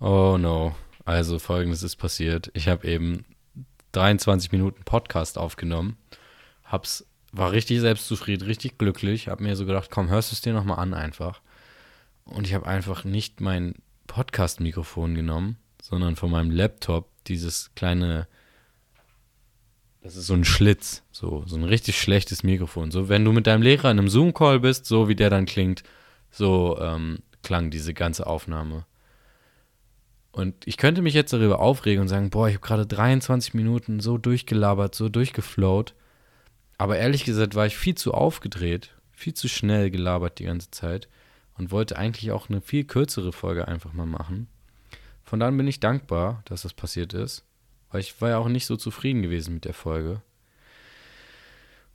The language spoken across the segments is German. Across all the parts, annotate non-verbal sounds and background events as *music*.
Oh no. Also folgendes ist passiert. Ich habe eben 23 Minuten Podcast aufgenommen. Hab's, war richtig selbstzufrieden, richtig glücklich. Hab mir so gedacht, komm, hörst du es dir nochmal an einfach. Und ich habe einfach nicht mein Podcast-Mikrofon genommen, sondern von meinem Laptop dieses kleine, das ist so ein Schlitz, so, so ein richtig schlechtes Mikrofon. So, wenn du mit deinem Lehrer in einem Zoom-Call bist, so wie der dann klingt, so ähm, klang diese ganze Aufnahme. Und ich könnte mich jetzt darüber aufregen und sagen, boah, ich habe gerade 23 Minuten so durchgelabert, so durchgeflowt. Aber ehrlich gesagt war ich viel zu aufgedreht, viel zu schnell gelabert die ganze Zeit und wollte eigentlich auch eine viel kürzere Folge einfach mal machen. Von daher bin ich dankbar, dass das passiert ist, weil ich war ja auch nicht so zufrieden gewesen mit der Folge.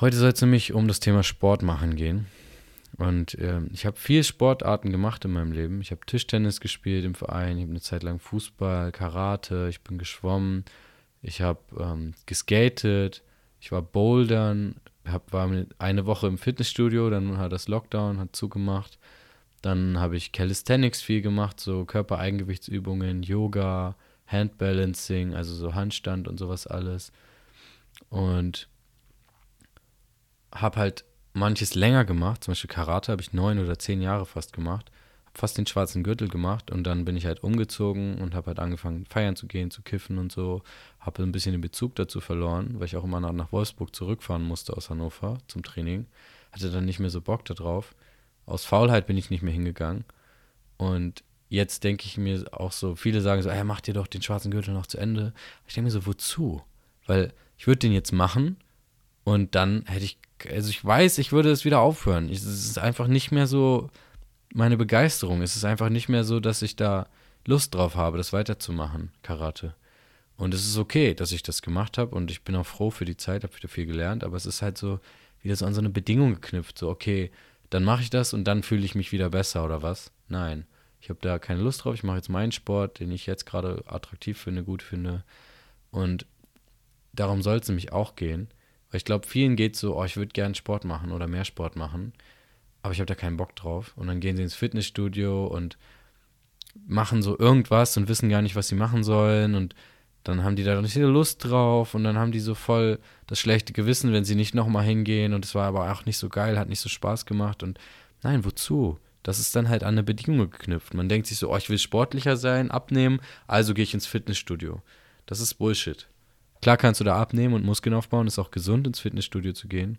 Heute soll es nämlich um das Thema Sport machen gehen. Und äh, ich habe viel Sportarten gemacht in meinem Leben. Ich habe Tischtennis gespielt im Verein, ich habe eine Zeit lang Fußball, Karate, ich bin geschwommen, ich habe ähm, geskatet, ich war bouldern, hab, war eine Woche im Fitnessstudio, dann hat das Lockdown, hat zugemacht. Dann habe ich Calisthenics viel gemacht, so Körpereigengewichtsübungen, Yoga, Handbalancing, also so Handstand und sowas alles. Und habe halt manches länger gemacht, zum Beispiel Karate habe ich neun oder zehn Jahre fast gemacht, habe fast den schwarzen Gürtel gemacht und dann bin ich halt umgezogen und habe halt angefangen feiern zu gehen, zu kiffen und so, habe ein bisschen den Bezug dazu verloren, weil ich auch immer nach Wolfsburg zurückfahren musste aus Hannover zum Training, hatte dann nicht mehr so Bock darauf. Aus Faulheit bin ich nicht mehr hingegangen und jetzt denke ich mir auch so, viele sagen so, ey, mach dir doch den schwarzen Gürtel noch zu Ende. Ich denke mir so, wozu? Weil ich würde den jetzt machen und dann hätte ich also ich weiß, ich würde es wieder aufhören. es ist einfach nicht mehr so meine Begeisterung. Es ist einfach nicht mehr so, dass ich da Lust drauf habe, das weiterzumachen, Karate. Und es ist okay, dass ich das gemacht habe und ich bin auch froh für die Zeit, habe wieder viel gelernt, aber es ist halt so wieder so an so eine Bedingung geknüpft, so okay, dann mache ich das und dann fühle ich mich wieder besser oder was? Nein, ich habe da keine Lust drauf, ich mache jetzt meinen Sport, den ich jetzt gerade attraktiv finde, gut finde und darum soll es nämlich auch gehen. Weil ich glaube, vielen geht so, oh, ich würde gerne Sport machen oder mehr Sport machen, aber ich habe da keinen Bock drauf. Und dann gehen sie ins Fitnessstudio und machen so irgendwas und wissen gar nicht, was sie machen sollen. Und dann haben die da nicht Lust drauf und dann haben die so voll das schlechte Gewissen, wenn sie nicht nochmal hingehen. Und es war aber auch nicht so geil, hat nicht so Spaß gemacht. Und nein, wozu? Das ist dann halt an eine Bedingung geknüpft. Man denkt sich so, oh, ich will sportlicher sein, abnehmen, also gehe ich ins Fitnessstudio. Das ist Bullshit. Klar kannst du da abnehmen und Muskeln aufbauen, ist auch gesund, ins Fitnessstudio zu gehen.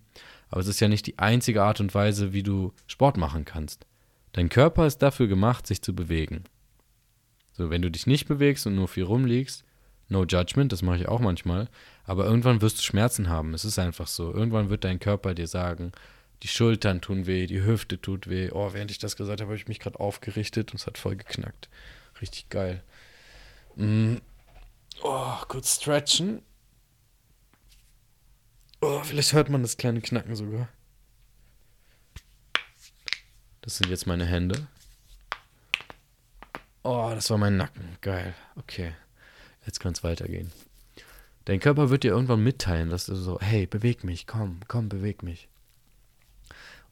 Aber es ist ja nicht die einzige Art und Weise, wie du Sport machen kannst. Dein Körper ist dafür gemacht, sich zu bewegen. So, wenn du dich nicht bewegst und nur viel rumliegst, no judgment, das mache ich auch manchmal, aber irgendwann wirst du Schmerzen haben. Es ist einfach so. Irgendwann wird dein Körper dir sagen, die Schultern tun weh, die Hüfte tut weh. Oh, während ich das gesagt habe, habe ich mich gerade aufgerichtet und es hat voll geknackt. Richtig geil. Mm. Oh, kurz stretchen. Oh, vielleicht hört man das kleine Knacken sogar. Das sind jetzt meine Hände. Oh, das war mein Nacken. Geil. Okay. Jetzt kann es weitergehen. Dein Körper wird dir irgendwann mitteilen, dass du so, hey, beweg mich, komm, komm, beweg mich.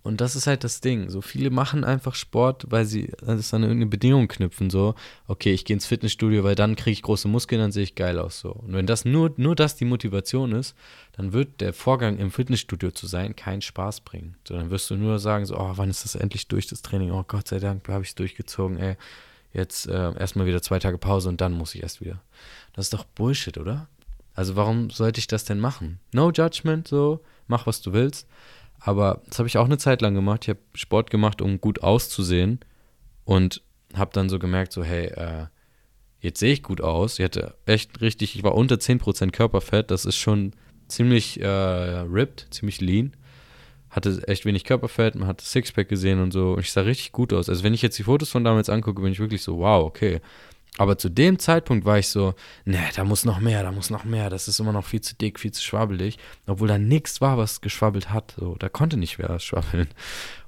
Und das ist halt das Ding. So viele machen einfach Sport, weil sie das an irgendeine Bedingung knüpfen. So, okay, ich gehe ins Fitnessstudio, weil dann kriege ich große Muskeln, dann sehe ich geil aus. So. Und wenn das nur, nur das die Motivation ist, dann wird der Vorgang im Fitnessstudio zu sein keinen Spaß bringen. So, dann wirst du nur sagen, so, oh, wann ist das endlich durch, das Training? Oh Gott sei Dank, habe ich es durchgezogen, ey. Jetzt äh, erstmal wieder zwei Tage Pause und dann muss ich erst wieder. Das ist doch Bullshit, oder? Also warum sollte ich das denn machen? No judgment, so, mach was du willst. Aber das habe ich auch eine Zeit lang gemacht. Ich habe Sport gemacht, um gut auszusehen. Und habe dann so gemerkt, so, hey, äh, jetzt sehe ich gut aus. Ich hatte echt richtig, ich war unter 10% Körperfett. Das ist schon ziemlich äh, ripped, ziemlich lean. Hatte echt wenig Körperfett, man hat Sixpack gesehen und so. Und ich sah richtig gut aus. Also wenn ich jetzt die Fotos von damals angucke, bin ich wirklich so, wow, okay. Aber zu dem Zeitpunkt war ich so, ne, da muss noch mehr, da muss noch mehr, das ist immer noch viel zu dick, viel zu schwabbelig, obwohl da nichts war, was geschwabbelt hat, so, da konnte nicht mehr *laughs* schwabbeln.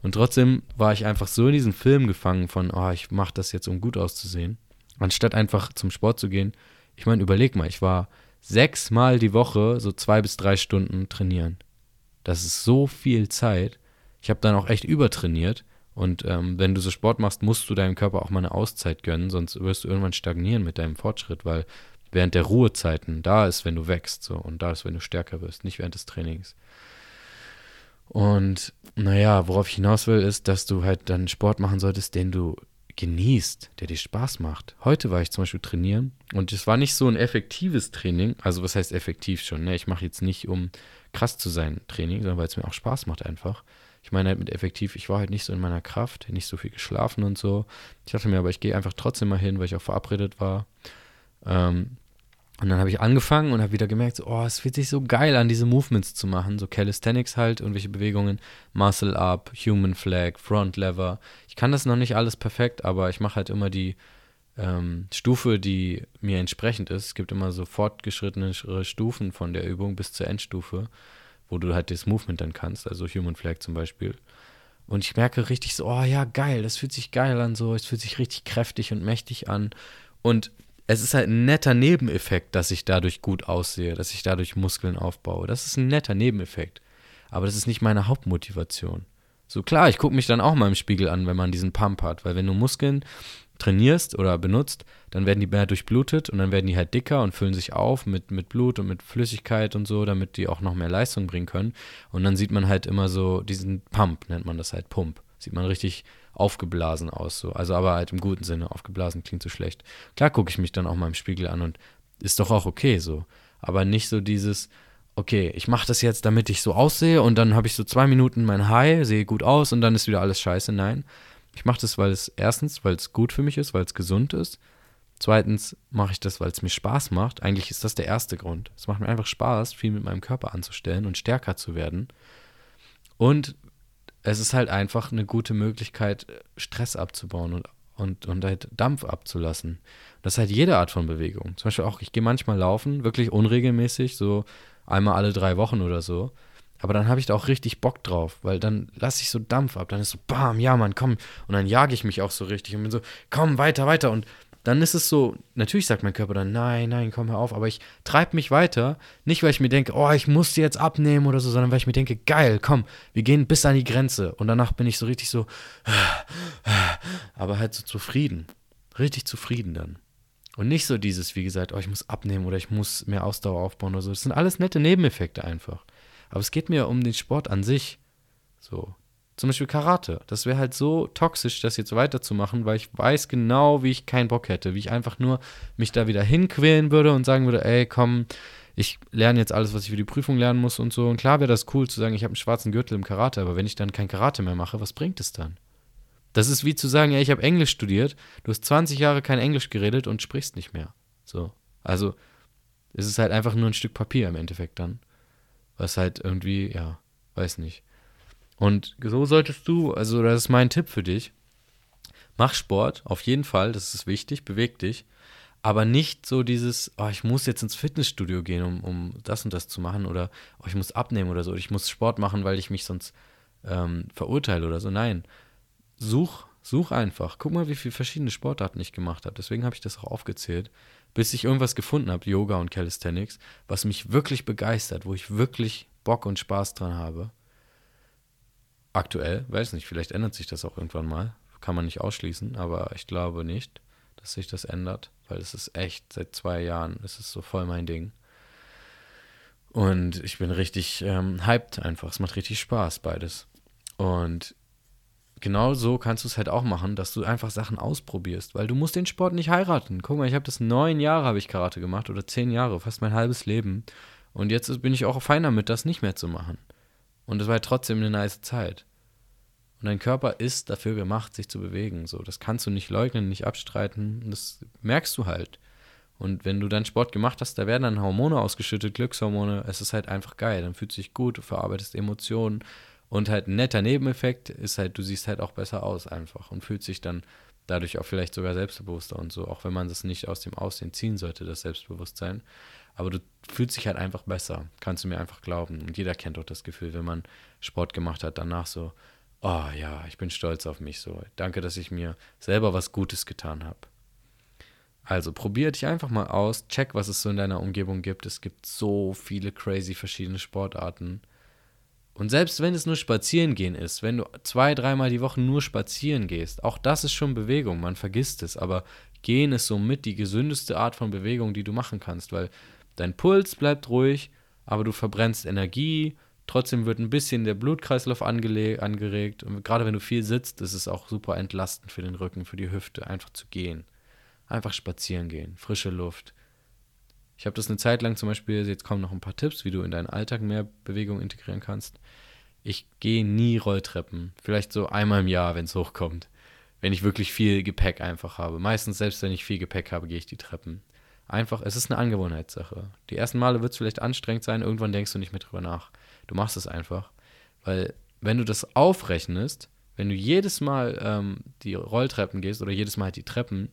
Und trotzdem war ich einfach so in diesem Film gefangen von, oh, ich mache das jetzt, um gut auszusehen, anstatt einfach zum Sport zu gehen. Ich meine, überleg mal, ich war sechsmal die Woche so zwei bis drei Stunden trainieren. Das ist so viel Zeit. Ich habe dann auch echt übertrainiert Und ähm, wenn du so Sport machst, musst du deinem Körper auch mal eine Auszeit gönnen, sonst wirst du irgendwann stagnieren mit deinem Fortschritt, weil während der Ruhezeiten da ist, wenn du wächst, so und da ist, wenn du stärker wirst, nicht während des Trainings. Und naja, worauf ich hinaus will, ist, dass du halt dann Sport machen solltest, den du genießt, der dir Spaß macht. Heute war ich zum Beispiel trainieren und es war nicht so ein effektives Training. Also was heißt effektiv schon? Ne? Ich mache jetzt nicht, um krass zu sein, Training, sondern weil es mir auch Spaß macht einfach. Ich meine halt mit effektiv, ich war halt nicht so in meiner Kraft, nicht so viel geschlafen und so. Ich dachte mir, aber ich gehe einfach trotzdem mal hin, weil ich auch verabredet war. Ähm, und dann habe ich angefangen und habe wieder gemerkt, so, oh, es fühlt sich so geil an, diese Movements zu machen. So Calisthenics halt, irgendwelche Bewegungen, Muscle Up, Human Flag, Front Lever. Ich kann das noch nicht alles perfekt, aber ich mache halt immer die ähm, Stufe, die mir entsprechend ist. Es gibt immer so fortgeschrittene Stufen von der Übung bis zur Endstufe, wo du halt das Movement dann kannst, also Human Flag zum Beispiel. Und ich merke richtig so, oh ja, geil, das fühlt sich geil an, so, es fühlt sich richtig kräftig und mächtig an. Und es ist halt ein netter Nebeneffekt, dass ich dadurch gut aussehe, dass ich dadurch Muskeln aufbaue. Das ist ein netter Nebeneffekt. Aber das ist nicht meine Hauptmotivation. So klar, ich gucke mich dann auch mal im Spiegel an, wenn man diesen Pump hat, weil wenn du Muskeln trainierst oder benutzt, dann werden die mehr durchblutet und dann werden die halt dicker und füllen sich auf mit, mit Blut und mit Flüssigkeit und so, damit die auch noch mehr Leistung bringen können. Und dann sieht man halt immer so diesen Pump, nennt man das halt Pump. Sieht man richtig aufgeblasen aus, so. Also aber halt im guten Sinne, aufgeblasen klingt so schlecht. Klar gucke ich mich dann auch mal im Spiegel an und ist doch auch okay so. Aber nicht so dieses, okay, ich mache das jetzt, damit ich so aussehe und dann habe ich so zwei Minuten mein High, sehe gut aus und dann ist wieder alles scheiße. Nein, ich mache das, weil es erstens, weil es gut für mich ist, weil es gesund ist. Zweitens mache ich das, weil es mir Spaß macht. Eigentlich ist das der erste Grund. Es macht mir einfach Spaß, viel mit meinem Körper anzustellen und stärker zu werden. Und es ist halt einfach eine gute Möglichkeit, Stress abzubauen und, und, und halt Dampf abzulassen. Das ist halt jede Art von Bewegung. Zum Beispiel auch, ich gehe manchmal laufen, wirklich unregelmäßig, so einmal alle drei Wochen oder so. Aber dann habe ich da auch richtig Bock drauf, weil dann lasse ich so Dampf ab. Dann ist so, bam, ja, Mann, komm. Und dann jage ich mich auch so richtig und bin so, komm, weiter, weiter. Und dann ist es so, natürlich sagt mein Körper dann, nein, nein, komm hör auf, aber ich treibe mich weiter, nicht weil ich mir denke, oh, ich muss jetzt abnehmen oder so, sondern weil ich mir denke, geil, komm, wir gehen bis an die Grenze und danach bin ich so richtig so, *sighs* aber halt so zufrieden, richtig zufrieden dann. Und nicht so dieses, wie gesagt, oh, ich muss abnehmen oder ich muss mehr Ausdauer aufbauen oder so. Das sind alles nette Nebeneffekte einfach. Aber es geht mir um den Sport an sich. So, zum Beispiel Karate. Das wäre halt so toxisch, das jetzt weiterzumachen, weil ich weiß genau, wie ich keinen Bock hätte. Wie ich einfach nur mich da wieder hinquälen würde und sagen würde, ey, komm, ich lerne jetzt alles, was ich für die Prüfung lernen muss und so. Und klar wäre das cool zu sagen, ich habe einen schwarzen Gürtel im Karate, aber wenn ich dann kein Karate mehr mache, was bringt es dann? Das ist wie zu sagen, ja, ich habe Englisch studiert, du hast 20 Jahre kein Englisch geredet und sprichst nicht mehr. So. Also, es ist halt einfach nur ein Stück Papier im Endeffekt dann. Was halt irgendwie, ja, weiß nicht. Und so solltest du, also das ist mein Tipp für dich. Mach Sport, auf jeden Fall, das ist wichtig, beweg dich. Aber nicht so dieses, oh, ich muss jetzt ins Fitnessstudio gehen, um, um das und das zu machen oder oh, ich muss abnehmen oder so. Oder ich muss Sport machen, weil ich mich sonst ähm, verurteile oder so. Nein, such, such einfach. Guck mal, wie viele verschiedene Sportarten ich gemacht habe. Deswegen habe ich das auch aufgezählt, bis ich irgendwas gefunden habe, Yoga und Calisthenics, was mich wirklich begeistert, wo ich wirklich Bock und Spaß dran habe aktuell, weiß nicht, vielleicht ändert sich das auch irgendwann mal. Kann man nicht ausschließen, aber ich glaube nicht, dass sich das ändert, weil es ist echt, seit zwei Jahren es ist so voll mein Ding. Und ich bin richtig ähm, hyped einfach. Es macht richtig Spaß, beides. Und genau so kannst du es halt auch machen, dass du einfach Sachen ausprobierst, weil du musst den Sport nicht heiraten. Guck mal, ich habe das neun Jahre habe ich Karate gemacht oder zehn Jahre, fast mein halbes Leben. Und jetzt bin ich auch fein damit, das nicht mehr zu machen. Und es war halt trotzdem eine nice Zeit. Und dein Körper ist dafür gemacht, sich zu bewegen. So, das kannst du nicht leugnen, nicht abstreiten. Das merkst du halt. Und wenn du dann Sport gemacht hast, da werden dann Hormone ausgeschüttet, Glückshormone. Es ist halt einfach geil. Dann fühlst du dich gut, du verarbeitest Emotionen. Und halt ein netter Nebeneffekt ist halt, du siehst halt auch besser aus einfach und fühlst dich dann dadurch auch vielleicht sogar selbstbewusster und so, auch wenn man das nicht aus dem Aussehen ziehen sollte, das Selbstbewusstsein. Aber du fühlst dich halt einfach besser, kannst du mir einfach glauben. Und jeder kennt doch das Gefühl, wenn man Sport gemacht hat, danach so, oh ja, ich bin stolz auf mich so. Danke, dass ich mir selber was Gutes getan habe. Also probier dich einfach mal aus, check, was es so in deiner Umgebung gibt. Es gibt so viele crazy verschiedene Sportarten. Und selbst wenn es nur spazieren gehen ist, wenn du zwei, dreimal die Woche nur spazieren gehst, auch das ist schon Bewegung, man vergisst es, aber gehen ist somit die gesündeste Art von Bewegung, die du machen kannst, weil dein Puls bleibt ruhig, aber du verbrennst Energie, trotzdem wird ein bisschen der Blutkreislauf angeregt. Und gerade wenn du viel sitzt, ist es auch super entlastend für den Rücken, für die Hüfte, einfach zu gehen. Einfach spazieren gehen, frische Luft, ich habe das eine Zeit lang zum Beispiel, jetzt kommen noch ein paar Tipps, wie du in deinen Alltag mehr Bewegung integrieren kannst. Ich gehe nie Rolltreppen. Vielleicht so einmal im Jahr, wenn es hochkommt. Wenn ich wirklich viel Gepäck einfach habe. Meistens, selbst wenn ich viel Gepäck habe, gehe ich die Treppen. Einfach, es ist eine Angewohnheitssache. Die ersten Male wird es vielleicht anstrengend sein, irgendwann denkst du nicht mehr drüber nach. Du machst es einfach. Weil, wenn du das aufrechnest, wenn du jedes Mal ähm, die Rolltreppen gehst oder jedes Mal halt die Treppen,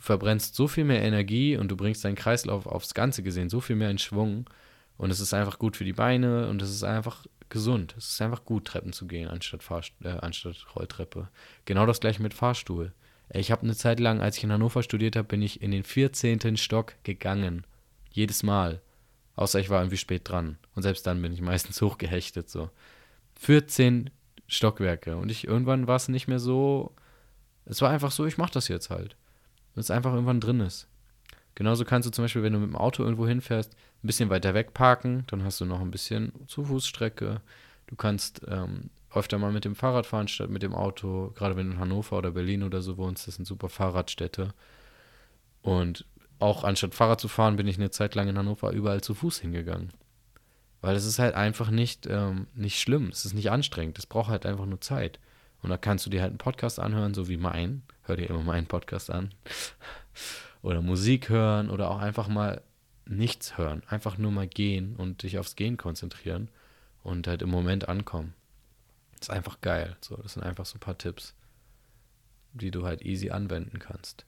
du verbrennst so viel mehr Energie und du bringst deinen Kreislauf aufs Ganze gesehen so viel mehr in Schwung. Und es ist einfach gut für die Beine und es ist einfach gesund. Es ist einfach gut, Treppen zu gehen, anstatt, Fahrst äh, anstatt Rolltreppe. Genau das gleiche mit Fahrstuhl. Ich habe eine Zeit lang, als ich in Hannover studiert habe, bin ich in den 14. Stock gegangen. Jedes Mal. Außer ich war irgendwie spät dran. Und selbst dann bin ich meistens *laughs* hochgehechtet. So. 14 Stockwerke. Und ich irgendwann war es nicht mehr so. Es war einfach so, ich mache das jetzt halt und es einfach irgendwann drin ist. Genauso kannst du zum Beispiel, wenn du mit dem Auto irgendwo hinfährst, ein bisschen weiter weg parken, dann hast du noch ein bisschen Zufußstrecke. Du kannst ähm, öfter mal mit dem Fahrrad fahren statt mit dem Auto. Gerade wenn du in Hannover oder Berlin oder so wohnst, das sind super Fahrradstädte. Und auch anstatt Fahrrad zu fahren, bin ich eine Zeit lang in Hannover überall zu Fuß hingegangen. Weil es ist halt einfach nicht, ähm, nicht schlimm, es ist nicht anstrengend, es braucht halt einfach nur Zeit. Und da kannst du dir halt einen Podcast anhören, so wie mein. Hör dir immer meinen Podcast an. oder Musik hören oder auch einfach mal nichts hören. Einfach nur mal gehen und dich aufs Gehen konzentrieren und halt im Moment ankommen. Das ist einfach geil. So, das sind einfach so ein paar Tipps, die du halt easy anwenden kannst.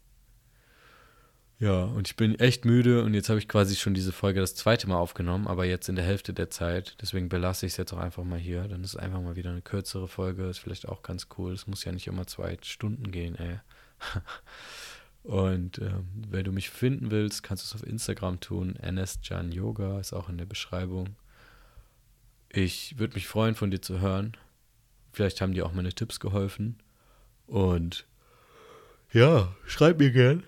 Ja, und ich bin echt müde und jetzt habe ich quasi schon diese Folge das zweite Mal aufgenommen, aber jetzt in der Hälfte der Zeit. Deswegen belasse ich es jetzt auch einfach mal hier. Dann ist es einfach mal wieder eine kürzere Folge. Ist vielleicht auch ganz cool. Es muss ja nicht immer zwei Stunden gehen, ey. *laughs* und ähm, wenn du mich finden willst, kannst du es auf Instagram tun. NSJan Yoga ist auch in der Beschreibung. Ich würde mich freuen, von dir zu hören. Vielleicht haben dir auch meine Tipps geholfen. Und ja, schreib mir gern.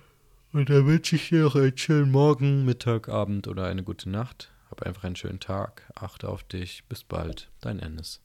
Und dann wünsche ich dir noch einen schönen Morgen, Mittag, Abend oder eine gute Nacht. Hab einfach einen schönen Tag. Achte auf dich. Bis bald. Dein Ennis.